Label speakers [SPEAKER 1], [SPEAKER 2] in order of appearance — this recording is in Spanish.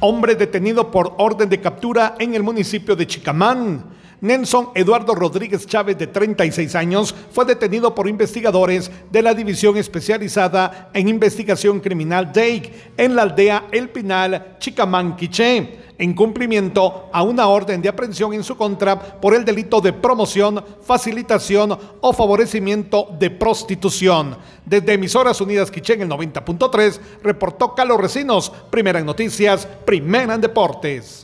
[SPEAKER 1] Hombre detenido por orden de captura en el municipio de Chicamán. Nelson Eduardo Rodríguez Chávez, de 36 años, fue detenido por investigadores de la División Especializada en Investigación Criminal DEIC en la aldea El Pinal, Chicamán, Quiché en cumplimiento a una orden de aprehensión en su contra por el delito de promoción, facilitación o favorecimiento de prostitución. Desde Emisoras Unidas Quichén, el 90.3, reportó Carlos Recinos, primera en noticias, primera en deportes.